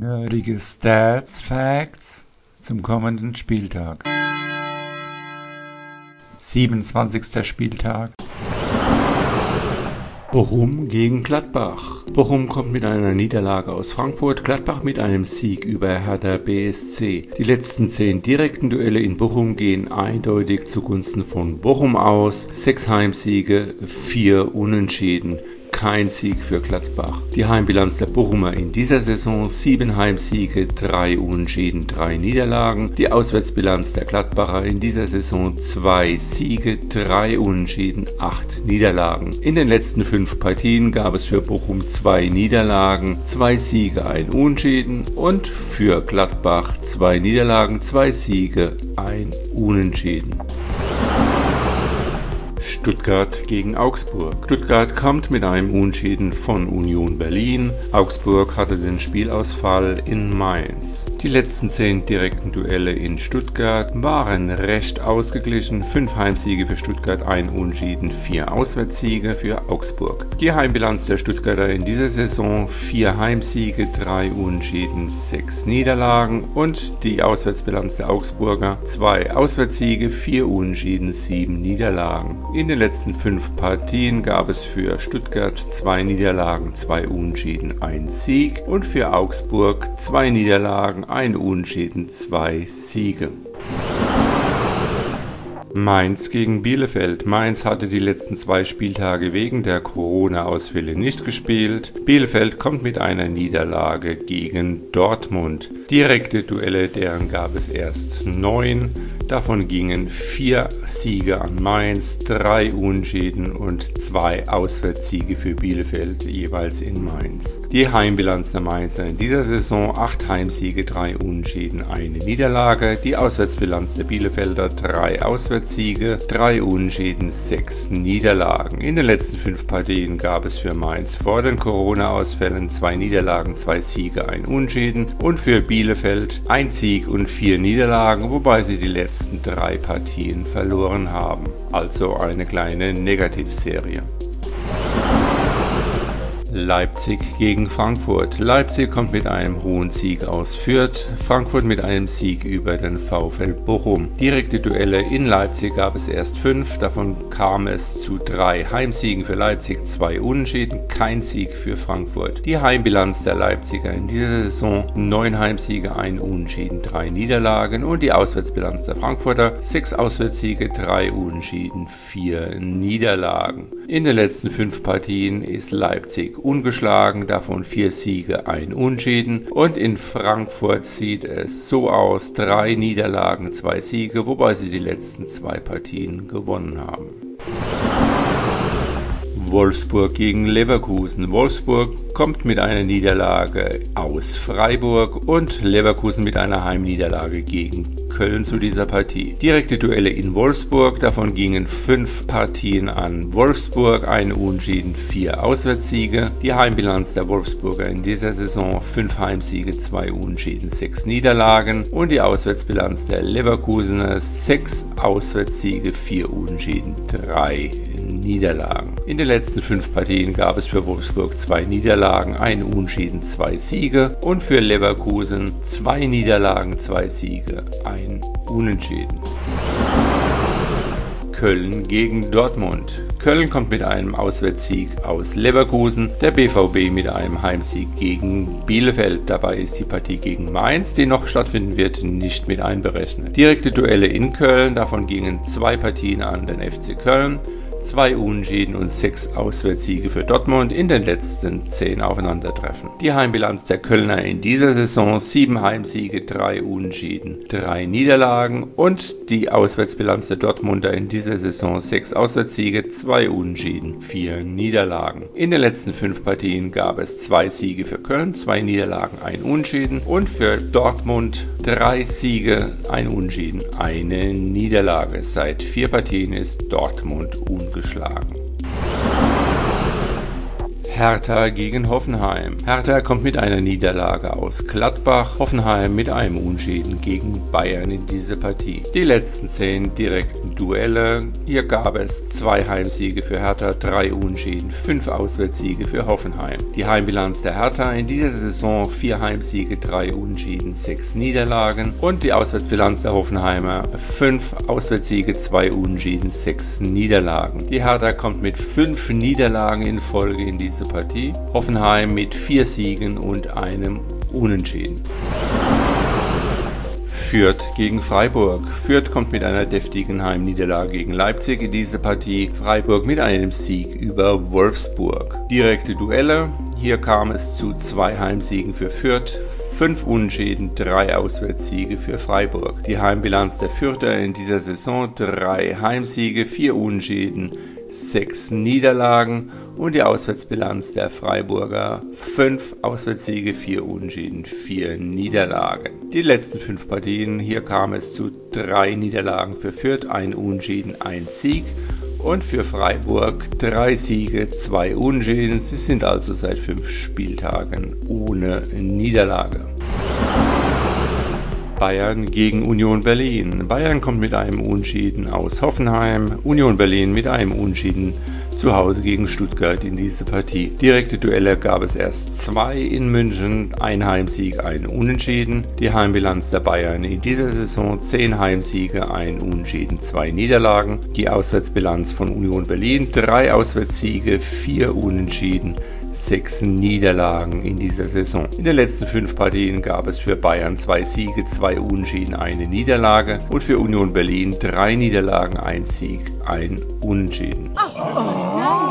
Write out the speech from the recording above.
Nerdige Stats Facts zum kommenden Spieltag. 27. Spieltag. Bochum gegen Gladbach. Bochum kommt mit einer Niederlage aus Frankfurt, Gladbach mit einem Sieg über Hertha BSC. Die letzten zehn direkten Duelle in Bochum gehen eindeutig zugunsten von Bochum aus. Sechs Heimsiege, vier Unentschieden kein Sieg für Gladbach. Die Heimbilanz der Bochumer in dieser Saison sieben Heimsiege, drei Unentschieden, drei Niederlagen. Die Auswärtsbilanz der Gladbacher in dieser Saison zwei Siege, drei Unentschieden, acht Niederlagen. In den letzten fünf Partien gab es für Bochum zwei Niederlagen, zwei Siege, ein Unentschieden und für Gladbach zwei Niederlagen, zwei Siege, ein Unentschieden. Stuttgart gegen Augsburg. Stuttgart kommt mit einem Unschieden von Union Berlin. Augsburg hatte den Spielausfall in Mainz. Die letzten zehn direkten Duelle in Stuttgart waren recht ausgeglichen. Fünf Heimsiege für Stuttgart, ein Unschieden, vier Auswärtssiege für Augsburg. Die Heimbilanz der Stuttgarter in dieser Saison vier Heimsiege, drei Unschieden, sechs Niederlagen und die Auswärtsbilanz der Augsburger zwei Auswärtssiege, vier Unschieden, sieben Niederlagen. In den letzten fünf Partien gab es für Stuttgart zwei Niederlagen, zwei Unentschieden, ein Sieg und für Augsburg zwei Niederlagen, ein Unentschieden, zwei Siege. Mainz gegen Bielefeld. Mainz hatte die letzten zwei Spieltage wegen der Corona-Ausfälle nicht gespielt. Bielefeld kommt mit einer Niederlage gegen Dortmund. Direkte Duelle, deren gab es erst neun. Davon gingen vier Siege an Mainz, drei Unschäden und zwei Auswärtssiege für Bielefeld, jeweils in Mainz. Die Heimbilanz der Mainzer in dieser Saison acht Heimsiege, drei Unschäden, eine Niederlage. Die Auswärtsbilanz der Bielefelder drei Auswärtssiege, drei Unschäden, sechs Niederlagen. In den letzten fünf Partien gab es für Mainz vor den Corona-Ausfällen zwei Niederlagen, zwei Siege, ein Unschäden und für Bielefeld ein Sieg und vier Niederlagen, wobei sie die letzten drei Partien verloren haben, also eine kleine Negativserie. Leipzig gegen Frankfurt. Leipzig kommt mit einem hohen Sieg aus Fürth, Frankfurt mit einem Sieg über den VfL Bochum. Direkte Duelle in Leipzig gab es erst fünf, davon kam es zu drei Heimsiegen für Leipzig, zwei Unentschieden, kein Sieg für Frankfurt. Die Heimbilanz der Leipziger in dieser Saison neun Heimsiege, ein Unentschieden, drei Niederlagen und die Auswärtsbilanz der Frankfurter sechs Auswärtssiege, drei Unentschieden, vier Niederlagen. In den letzten fünf Partien ist Leipzig ungeschlagen, davon vier Siege, ein Unschäden. Und in Frankfurt sieht es so aus, drei Niederlagen, zwei Siege, wobei sie die letzten zwei Partien gewonnen haben. Wolfsburg gegen Leverkusen. Wolfsburg kommt mit einer Niederlage aus Freiburg und Leverkusen mit einer Heimniederlage gegen Köln zu dieser Partie. Direkte Duelle in Wolfsburg, davon gingen fünf Partien an Wolfsburg, eine Unentschieden, vier Auswärtssiege. Die Heimbilanz der Wolfsburger in dieser Saison fünf Heimsiege, zwei Unentschieden, sechs Niederlagen und die Auswärtsbilanz der Leverkusener sechs Auswärtssiege, vier Unentschieden, drei Niederlagen. In den letzten fünf Partien gab es für Wolfsburg zwei Niederlagen, ein Unschieden, zwei Siege und für Leverkusen zwei Niederlagen, zwei Siege, ein Unentschieden. Köln gegen Dortmund. Köln kommt mit einem Auswärtssieg aus Leverkusen, der BVB mit einem Heimsieg gegen Bielefeld. Dabei ist die Partie gegen Mainz, die noch stattfinden wird, nicht mit einberechnet. Direkte Duelle in Köln, davon gingen zwei Partien an den FC Köln zwei Unentschieden und sechs Auswärtssiege für Dortmund in den letzten zehn Aufeinandertreffen. Die Heimbilanz der Kölner in dieser Saison sieben Heimsiege, drei Unentschieden, drei Niederlagen und die Auswärtsbilanz der Dortmunder in dieser Saison sechs Auswärtssiege, zwei Unentschieden, vier Niederlagen. In den letzten fünf Partien gab es zwei Siege für Köln, zwei Niederlagen, ein Unentschieden und für Dortmund drei Siege, ein Unentschieden, eine Niederlage. Seit vier Partien ist Dortmund ungeschlagen geschlagen. Hertha gegen Hoffenheim. Hertha kommt mit einer Niederlage aus Gladbach, Hoffenheim mit einem Unschäden gegen Bayern in diese Partie. Die letzten zehn direkten Duelle, hier gab es zwei Heimsiege für Hertha, drei Unschäden, fünf Auswärtssiege für Hoffenheim. Die Heimbilanz der Hertha in dieser Saison vier Heimsiege, drei Unschäden, sechs Niederlagen und die Auswärtsbilanz der Hoffenheimer fünf Auswärtssiege, zwei Unschäden, sechs Niederlagen. Die Hertha kommt mit fünf Niederlagen in Folge in diese Partie. Hoffenheim mit vier Siegen und einem Unentschieden. Fürth gegen Freiburg. Fürth kommt mit einer deftigen Heimniederlage gegen Leipzig in diese Partie. Freiburg mit einem Sieg über Wolfsburg. Direkte Duelle. Hier kam es zu zwei Heimsiegen für Fürth. Fünf Unschäden, drei Auswärtssiege für Freiburg. Die Heimbilanz der Fürther in dieser Saison drei Heimsiege, vier Unschäden, sechs Niederlagen und die Auswärtsbilanz der Freiburger fünf Auswärtssiege, vier Unentschieden, vier Niederlagen. Die letzten fünf Partien, hier kam es zu drei Niederlagen für Fürth, ein Unentschieden, ein Sieg und für Freiburg drei Siege, zwei Unentschieden. Sie sind also seit fünf Spieltagen ohne Niederlage. Bayern gegen Union Berlin. Bayern kommt mit einem Unschieden aus Hoffenheim, Union Berlin mit einem Unschieden zu Hause gegen Stuttgart in diese Partie. Direkte Duelle gab es erst zwei in München, ein Heimsieg, ein Unentschieden. Die Heimbilanz der Bayern in dieser Saison zehn Heimsiege, ein Unentschieden, zwei Niederlagen. Die Auswärtsbilanz von Union Berlin drei Auswärtssiege, vier Unentschieden sechs Niederlagen in dieser Saison. In den letzten fünf Partien gab es für Bayern zwei Siege, zwei Unentschieden, eine Niederlage und für Union Berlin drei Niederlagen, ein Sieg, ein Unentschieden. Oh, oh, oh.